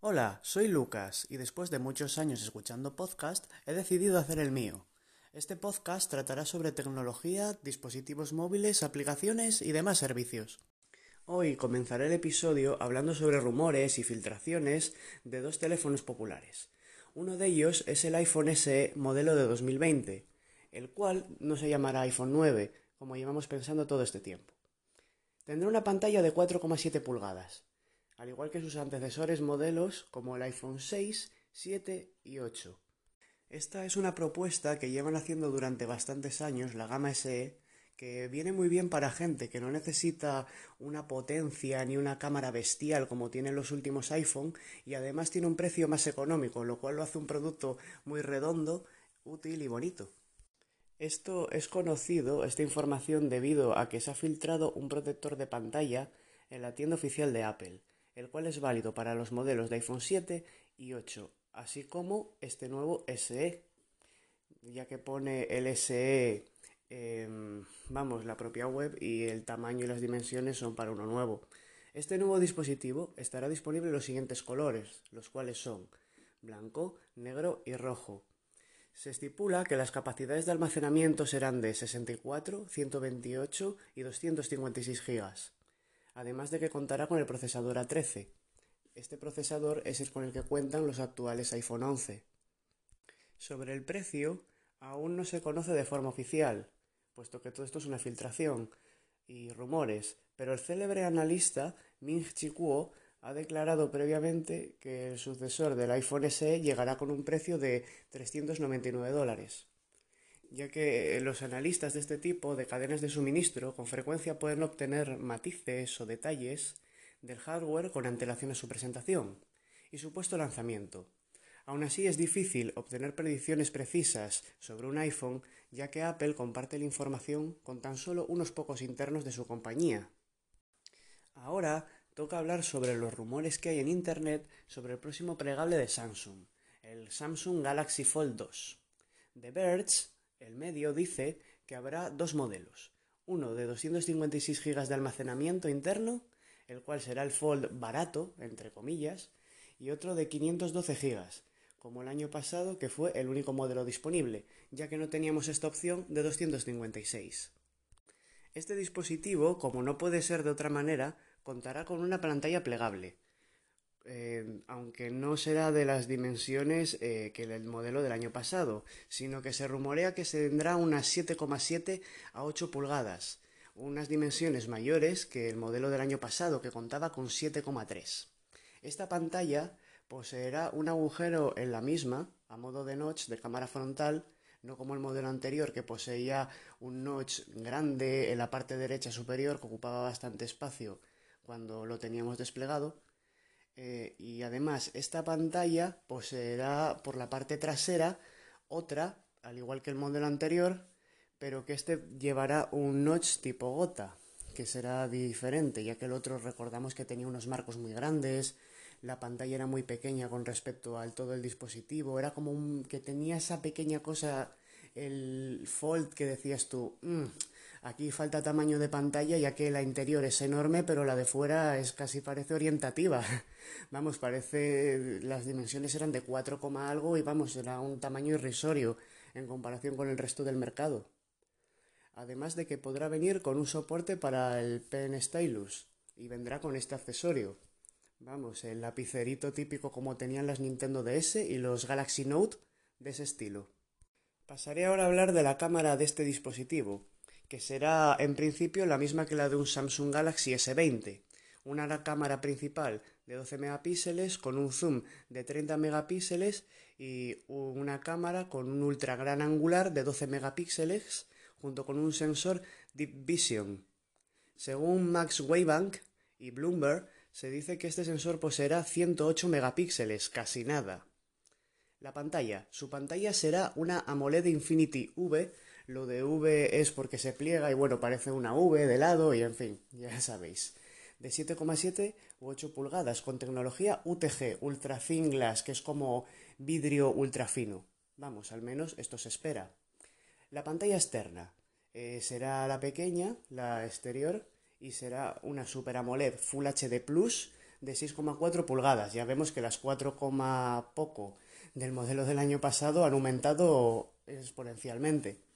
Hola, soy Lucas y después de muchos años escuchando podcast he decidido hacer el mío. Este podcast tratará sobre tecnología, dispositivos móviles, aplicaciones y demás servicios. Hoy comenzaré el episodio hablando sobre rumores y filtraciones de dos teléfonos populares. Uno de ellos es el iPhone SE modelo de 2020, el cual no se llamará iPhone 9, como llevamos pensando todo este tiempo. Tendrá una pantalla de 4,7 pulgadas, al igual que sus antecesores modelos como el iPhone 6, 7 y 8. Esta es una propuesta que llevan haciendo durante bastantes años la gama SE, que viene muy bien para gente que no necesita una potencia ni una cámara bestial como tienen los últimos iPhone y además tiene un precio más económico, lo cual lo hace un producto muy redondo, útil y bonito. Esto es conocido, esta información, debido a que se ha filtrado un protector de pantalla en la tienda oficial de Apple el cual es válido para los modelos de iPhone 7 y 8, así como este nuevo SE, ya que pone el SE, em, vamos, la propia web y el tamaño y las dimensiones son para uno nuevo. Este nuevo dispositivo estará disponible en los siguientes colores, los cuales son blanco, negro y rojo. Se estipula que las capacidades de almacenamiento serán de 64, 128 y 256 GB además de que contará con el procesador A13. Este procesador es el con el que cuentan los actuales iPhone 11. Sobre el precio, aún no se conoce de forma oficial, puesto que todo esto es una filtración y rumores, pero el célebre analista Ming Chi Kuo ha declarado previamente que el sucesor del iPhone SE llegará con un precio de 399 dólares ya que los analistas de este tipo de cadenas de suministro con frecuencia pueden obtener matices o detalles del hardware con antelación a su presentación y supuesto lanzamiento. Aún así es difícil obtener predicciones precisas sobre un iPhone ya que Apple comparte la información con tan solo unos pocos internos de su compañía. Ahora toca hablar sobre los rumores que hay en Internet sobre el próximo plegable de Samsung, el Samsung Galaxy Fold 2. The Verge el medio dice que habrá dos modelos, uno de 256 GB de almacenamiento interno, el cual será el Fold barato, entre comillas, y otro de 512 GB, como el año pasado que fue el único modelo disponible, ya que no teníamos esta opción de 256. Este dispositivo, como no puede ser de otra manera, contará con una pantalla plegable, eh, aunque no será de las dimensiones eh, que el modelo del año pasado, sino que se rumorea que se tendrá unas 7,7 a 8 pulgadas, unas dimensiones mayores que el modelo del año pasado, que contaba con 7,3. Esta pantalla poseerá un agujero en la misma, a modo de notch de cámara frontal, no como el modelo anterior que poseía un notch grande en la parte derecha superior que ocupaba bastante espacio cuando lo teníamos desplegado, eh, y además esta pantalla poseerá por la parte trasera otra, al igual que el modelo anterior, pero que este llevará un notch tipo gota, que será diferente, ya que el otro recordamos que tenía unos marcos muy grandes, la pantalla era muy pequeña con respecto al todo el dispositivo, era como un, que tenía esa pequeña cosa, el fold que decías tú, mm, Aquí falta tamaño de pantalla ya que la interior es enorme, pero la de fuera es casi parece orientativa. vamos, parece las dimensiones eran de 4, algo y vamos, era un tamaño irrisorio en comparación con el resto del mercado. Además de que podrá venir con un soporte para el Pen Stylus y vendrá con este accesorio. Vamos, el lapicerito típico como tenían las Nintendo DS y los Galaxy Note de ese estilo. Pasaré ahora a hablar de la cámara de este dispositivo que será en principio la misma que la de un Samsung Galaxy S20, una cámara principal de 12 megapíxeles con un zoom de 30 megapíxeles y una cámara con un ultra gran angular de 12 megapíxeles junto con un sensor Deep Vision. Según Max Waybank y Bloomberg, se dice que este sensor poseerá 108 megapíxeles, casi nada. La pantalla. Su pantalla será una AMOLED Infinity V lo de V es porque se pliega y bueno, parece una V de lado y en fin, ya sabéis. De 7,7 u 8 pulgadas con tecnología UTG, Ultra Thin Glass, que es como vidrio ultra fino. Vamos, al menos esto se espera. La pantalla externa. eh, será la pequeña, la exterior, y será una Super AMOLED Full HD Plus de 6,4 pulgadas. Ya vemos que las 4, poco del modelo del año pasado han aumentado exponencialmente.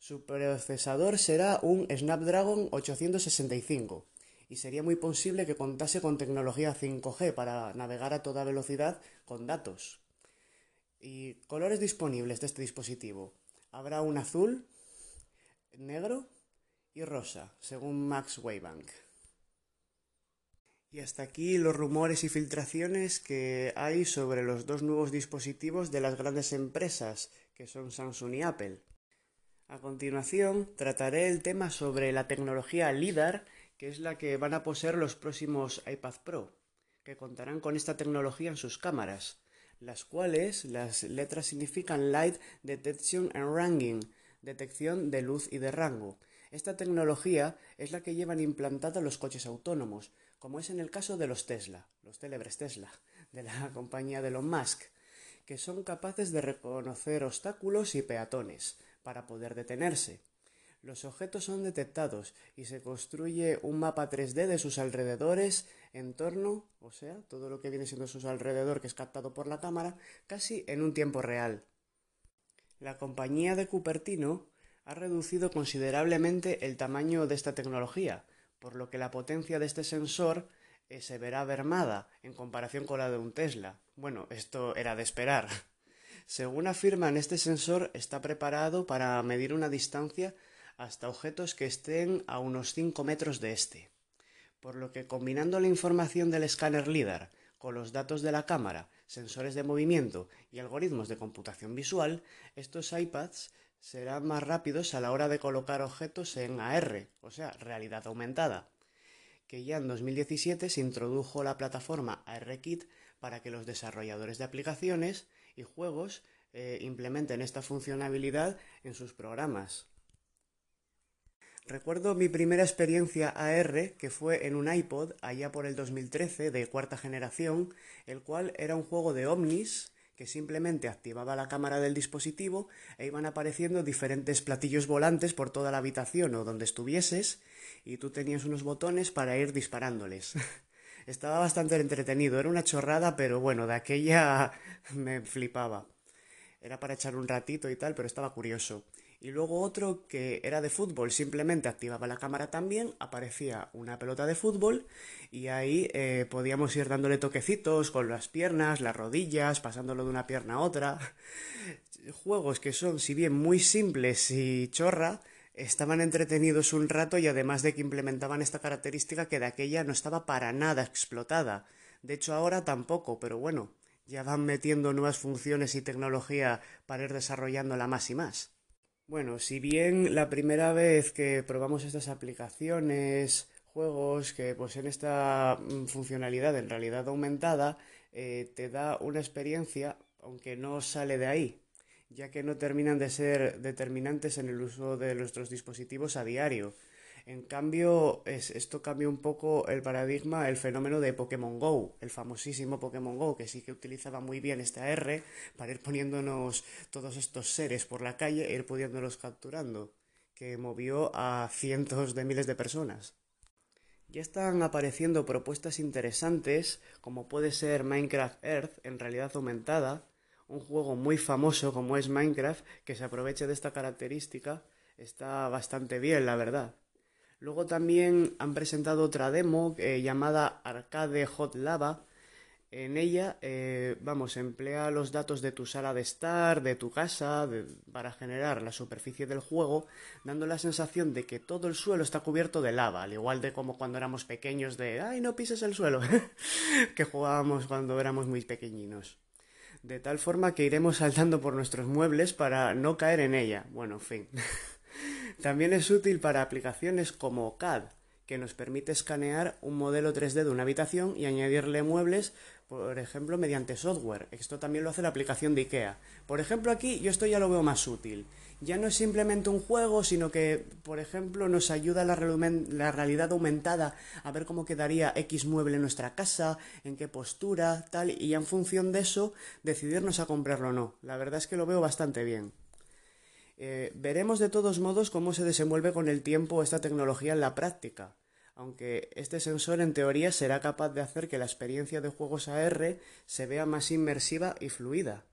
Su procesador será un Snapdragon 865 y sería muy posible que contase con tecnología 5G para navegar a toda velocidad con datos. Y colores disponibles de este dispositivo. Habrá un azul, negro y rosa, según Max Waybank. Y hasta aquí los rumores y filtraciones que hay sobre los dos nuevos dispositivos de las grandes empresas, que son Samsung y Apple. A continuación, trataré el tema sobre la tecnología LIDAR, que es la que van a poseer los próximos iPad Pro, que contarán con esta tecnología en sus cámaras, las cuales las letras significan Light Detection and Ranging, detección de luz y de rango. Esta tecnología es la que llevan implantada los coches autónomos, como es en el caso de los Tesla, los célebres Tesla, de la compañía de Elon Musk, que son capaces de reconocer obstáculos y peatones para poder detenerse. Los objetos son detectados y se construye un mapa 3D de sus alrededores, entorno, o sea, todo lo que viene siendo sus alrededor que es captado por la cámara, casi en un tiempo real. La compañía de Cupertino ha reducido considerablemente el tamaño de esta tecnología, por lo que la potencia de este sensor eh, se verá mermada en comparación con la de un Tesla. Bueno, esto era de esperar. Según afirman, este sensor está preparado para medir una distancia hasta objetos que estén a unos 5 metros de este. Por lo que combinando la información del escáner LIDAR con los datos de la cámara, sensores de movimiento y algoritmos de computación visual, estos iPads serán más rápidos a la hora de colocar objetos en AR, o sea, realidad aumentada, que ya en 2017 se introdujo la plataforma ARKit para que los desarrolladores de aplicaciones y juegos eh, implementen esta funcionalidad en sus programas. Recuerdo mi primera experiencia AR, que fue en un iPod allá por el 2013 de cuarta generación, el cual era un juego de ovnis que simplemente activaba la cámara del dispositivo e iban apareciendo diferentes platillos volantes por toda la habitación o donde estuvieses y tú tenías unos botones para ir disparándoles. Estaba bastante entretenido, era una chorrada, pero bueno, de aquella me flipaba. Era para echar un ratito y tal, pero estaba curioso y luego otro que era de fútbol, simplemente activaba la cámara también, aparecía una pelota de fútbol y ahí eh, podíamos ir dándole toquecitos con las piernas, las rodillas, pasándolo de una pierna a otra. Juegos que son, si bien muy simples y chorra, estaban entretenidos un rato y además de que implementaban esta característica que de aquella no estaba para nada explotada. De hecho ahora tampoco, pero bueno, ya van metiendo nuevas funciones y tecnología para ir desarrollándola más y más. Bueno, si bien la primera vez que probamos estas aplicaciones, juegos que poseen esta mm, funcionalidad en realidad aumentada, eh, te da una experiencia, aunque no sale de ahí, ya que no terminan de ser determinantes en el uso de nuestros dispositivos a diario. En cambio, esto cambia un poco el paradigma, el fenómeno de Pokémon Go, el famosísimo Pokémon Go, que sí que utilizaba muy bien esta R para ir poniéndonos todos estos seres por la calle e ir pudiéndolos capturando, que movió a cientos de miles de personas. Ya están apareciendo propuestas interesantes, como puede ser Minecraft Earth en realidad aumentada, un juego muy famoso como es Minecraft, que se aproveche de esta característica, está bastante bien, la verdad. Luego también han presentado otra demo eh, llamada Arcade Hot Lava. En ella, eh, vamos, emplea los datos de tu sala de estar, de tu casa, para generar la superficie del juego, dando la sensación de que todo el suelo está cubierto de lava, al igual de como cuando éramos pequeños de, ay, no pises el suelo, que jugábamos cuando éramos muy pequeñinos. De tal forma que iremos saltando por nuestros muebles para no caer en ella. Bueno, en fin. También es útil para aplicaciones como CAD, que nos permite escanear un modelo 3D de una habitación y añadirle muebles, por ejemplo, mediante software. Esto también lo hace la aplicación de IKEA. Por ejemplo, aquí yo esto ya lo veo más útil. Ya no es simplemente un juego, sino que, por ejemplo, nos ayuda la, realidad aumentada a ver cómo quedaría X mueble en nuestra casa, en qué postura, tal, y en función de eso decidirnos a comprarlo o no. La verdad es que lo veo bastante bien. Eh, veremos de todos modos cómo se desenvuelve con el tiempo esta tecnología en la práctica, aunque este sensor en teoría será capaz de hacer que la experiencia de juegos AR se vea más inmersiva y fluida.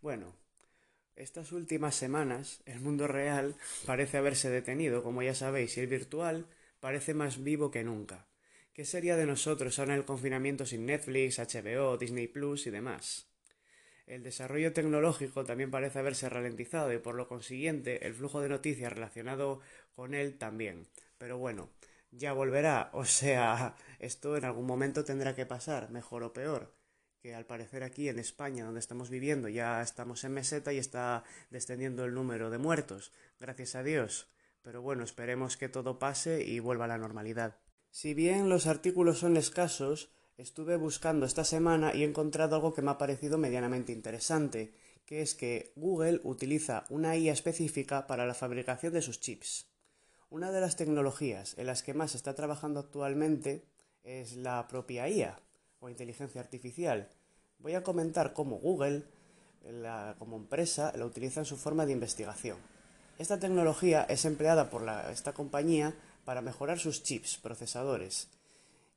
Bueno, estas últimas semanas el mundo real parece haberse detenido, como ya sabéis, y el virtual parece más vivo que nunca. ¿Qué sería de nosotros ahora en el confinamiento sin Netflix, HBO, Disney Plus y demás? El desarrollo tecnológico también parece haberse ralentizado y por lo consiguiente el flujo de noticias relacionado con él también. Pero bueno, ya volverá, o sea, esto en algún momento tendrá que pasar, mejor o peor, que al parecer aquí en España, donde estamos viviendo, ya estamos en meseta y está descendiendo el número de muertos, gracias a Dios. Pero bueno, esperemos que todo pase y vuelva a la normalidad. Si bien los artículos son escasos, estuve buscando esta semana y he encontrado algo que me ha parecido medianamente interesante, que es que Google utiliza una IA específica para la fabricación de sus chips. Una de las tecnologías en las que más se está trabajando actualmente es la propia IA o inteligencia artificial. Voy a comentar cómo Google, como empresa, la utiliza en su forma de investigación. Esta tecnología es empleada por esta compañía para mejorar sus chips, procesadores,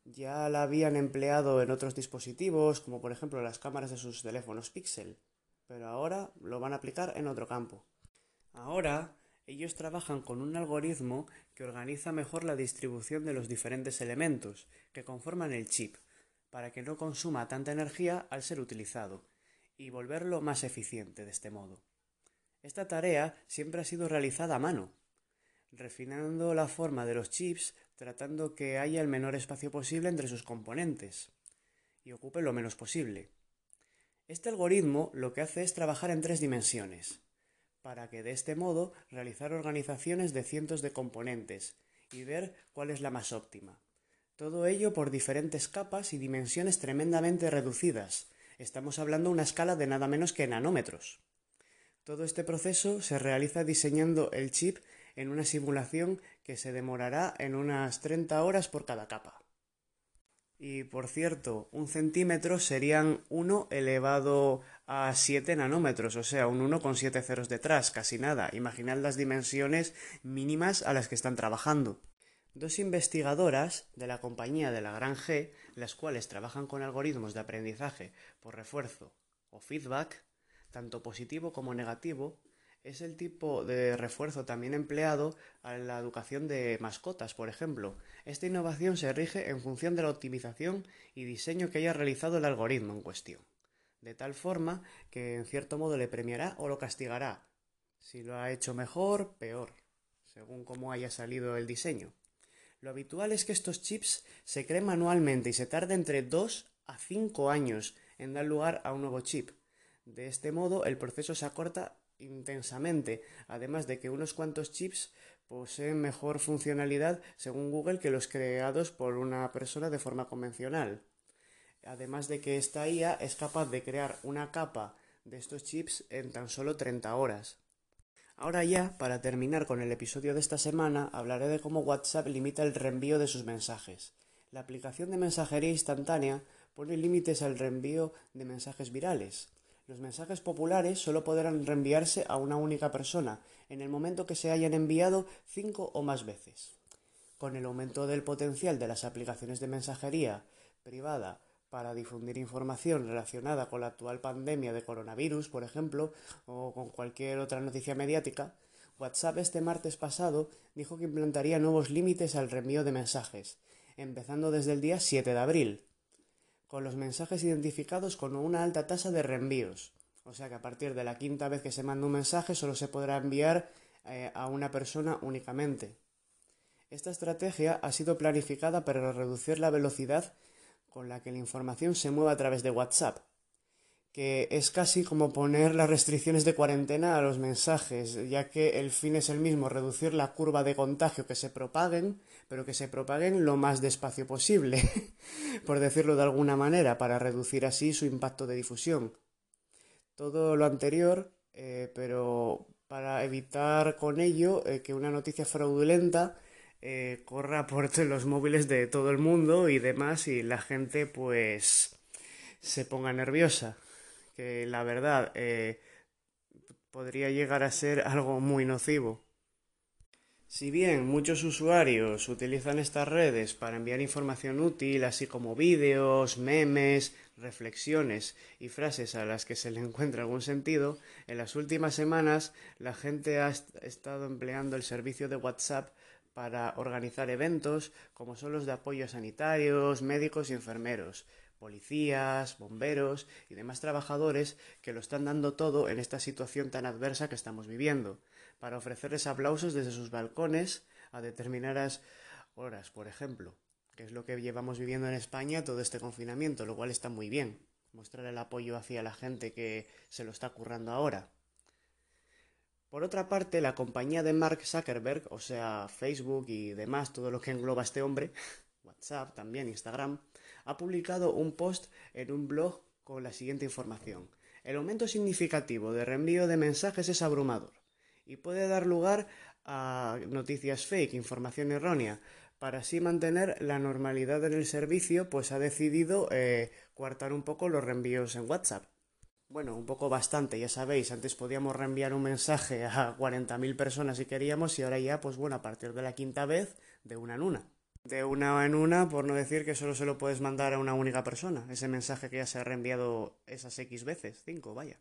ya la habían empleado en otros dispositivos, como por ejemplo las cámaras de sus teléfonos Pixel, pero ahora lo van a aplicar en otro campo. Ahora ellos trabajan con un algoritmo que organiza mejor la distribución de los diferentes elementos que conforman el chip, para que no consuma tanta energía al ser utilizado, y volverlo más eficiente de este modo. Esta tarea siempre ha sido realizada a mano, refinando la forma de los chips tratando que haya el menor espacio posible entre sus componentes y ocupe lo menos posible. Este algoritmo lo que hace es trabajar en tres dimensiones, para que de este modo realizar organizaciones de cientos de componentes y ver cuál es la más óptima. Todo ello por diferentes capas y dimensiones tremendamente reducidas. Estamos hablando de una escala de nada menos que nanómetros. Todo este proceso se realiza diseñando el chip en una simulación que se demorará en unas 30 horas por cada capa. Y por cierto, un centímetro serían 1 elevado a 7 nanómetros, o sea, un 1 con 7 ceros detrás, casi nada. Imaginad las dimensiones mínimas a las que están trabajando. Dos investigadoras de la compañía de la Gran G, las cuales trabajan con algoritmos de aprendizaje por refuerzo o feedback, tanto positivo como negativo, es el tipo de refuerzo también empleado a la educación de mascotas, por ejemplo. Esta innovación se rige en función de la optimización y diseño que haya realizado el algoritmo en cuestión, de tal forma que en cierto modo le premiará o lo castigará, si lo ha hecho mejor, peor, según cómo haya salido el diseño. Lo habitual es que estos chips se creen manualmente y se tarde entre 2 a 5 años en dar lugar a un nuevo chip. De este modo, el proceso se acorta intensamente, además de que unos cuantos chips poseen mejor funcionalidad según Google que los creados por una persona de forma convencional. Además de que esta IA es capaz de crear una capa de estos chips en tan solo 30 horas. Ahora ya, para terminar con el episodio de esta semana, hablaré de cómo WhatsApp limita el reenvío de sus mensajes. La aplicación de mensajería instantánea pone límites al reenvío de mensajes virales. Los mensajes populares solo podrán reenviarse a una única persona en el momento que se hayan enviado cinco o más veces. Con el aumento del potencial de las aplicaciones de mensajería privada para difundir información relacionada con la actual pandemia de coronavirus, por ejemplo, o con cualquier otra noticia mediática, WhatsApp este martes pasado dijo que implantaría nuevos límites al reenvío de mensajes, empezando desde el día 7 de abril, con los mensajes identificados con una alta tasa de reenvíos. O sea que a partir de la quinta vez que se manda un mensaje solo se podrá enviar eh, a una persona únicamente. Esta estrategia ha sido planificada para reducir la velocidad con la que la información se mueve a través de WhatsApp, que es casi como poner las restricciones de cuarentena a los mensajes, ya que el fin es el mismo, reducir la curva de contagio que se propaguen, pero que se propaguen lo más despacio posible, por decirlo de alguna manera, para reducir así su impacto de difusión. Todo lo anterior, eh, pero para evitar con ello eh, que una noticia fraudulenta eh, corra por los móviles de todo el mundo y demás y la gente pues se ponga nerviosa que la verdad, eh, podría llegar a ser algo muy nocivo. Si bien muchos usuarios utilizan estas redes para enviar información útil, así como vídeos, memes, reflexiones y frases a las que se le encuentra algún sentido, en las últimas semanas la gente ha estado empleando el servicio de WhatsApp para organizar eventos como son los de apoyo sanitarios, médicos y enfermeros, policías, bomberos y demás trabajadores que lo están dando todo en esta situación tan adversa que estamos viviendo para ofrecerles aplausos desde sus balcones a determinadas horas, por ejemplo, que es lo que llevamos viviendo en España todo este confinamiento, lo cual está muy bien, mostrar el apoyo hacia la gente que se lo está currando ahora. Por otra parte, la compañía de Mark Zuckerberg, o sea, Facebook y demás, todo lo que engloba este hombre, WhatsApp también, Instagram, ha publicado un post en un blog con la siguiente información. El aumento significativo de reenvío de mensajes es abrumador y puede dar lugar a noticias fake, información errónea. Para así mantener la normalidad en el servicio, pues ha decidido eh, coartar un poco los reenvíos en WhatsApp. Bueno, un poco bastante, ya sabéis, antes podíamos reenviar un mensaje a 40.000 personas si queríamos y ahora ya, pues bueno, a partir de la quinta vez, de una en una. De una en una, por no decir que solo se lo puedes mandar a una única persona, ese mensaje que ya se ha reenviado esas X veces, cinco, vaya.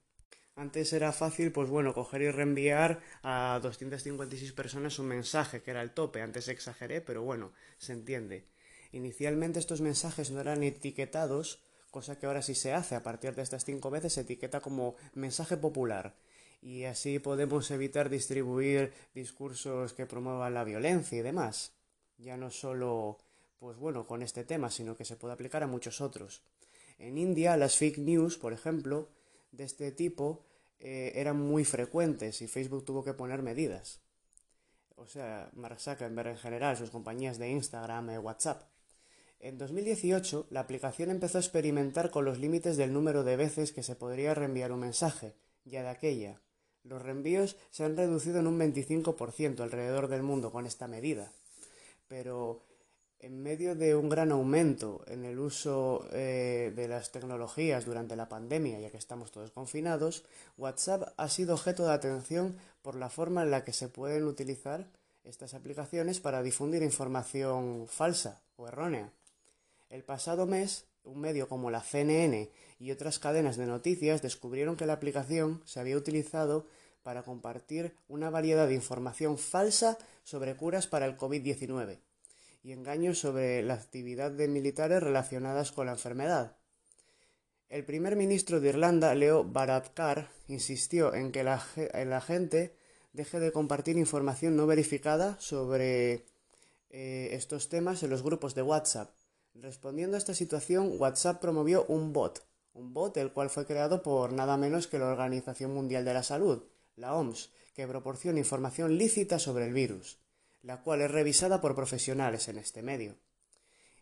Antes era fácil, pues bueno, coger y reenviar a 256 personas un mensaje, que era el tope. Antes exageré, pero bueno, se entiende. Inicialmente estos mensajes no eran etiquetados, cosa que ahora sí se hace. A partir de estas cinco veces se etiqueta como mensaje popular. Y así podemos evitar distribuir discursos que promuevan la violencia y demás. Ya no solo, pues bueno, con este tema, sino que se puede aplicar a muchos otros. En India, las fake news, por ejemplo, de este tipo eh, eran muy frecuentes y Facebook tuvo que poner medidas. O sea, Mark Zuckerberg en general, sus compañías de Instagram, y eh, WhatsApp. En 2018, la aplicación empezó a experimentar con los límites del número de veces que se podría reenviar un mensaje, ya de aquella. Los reenvíos se han reducido en un 25% alrededor del mundo con esta medida. Pero en medio de un gran aumento en el uso eh, de las tecnologías durante la pandemia, ya que estamos todos confinados, WhatsApp ha sido objeto de atención por la forma en la que se pueden utilizar estas aplicaciones para difundir información falsa o errónea. El pasado mes, un medio como la CNN y otras cadenas de noticias descubrieron que la aplicación se había utilizado para compartir una variedad de información falsa sobre curas para el COVID-19 y engaños sobre la actividad de militares relacionadas con la enfermedad. El primer ministro de Irlanda, Leo Varadkar, insistió en que la, gente deje de compartir información no verificada sobre eh, estos temas en los grupos de WhatsApp. Respondiendo a esta situación, WhatsApp promovió un bot, un bot el cual fue creado por nada menos que la Organización Mundial de la Salud, la OMS, que proporciona información lícita sobre el virus la cual es revisada por profesionales en este medio.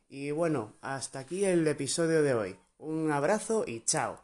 Y bueno, hasta aquí el episodio de hoy. Un abrazo y chao.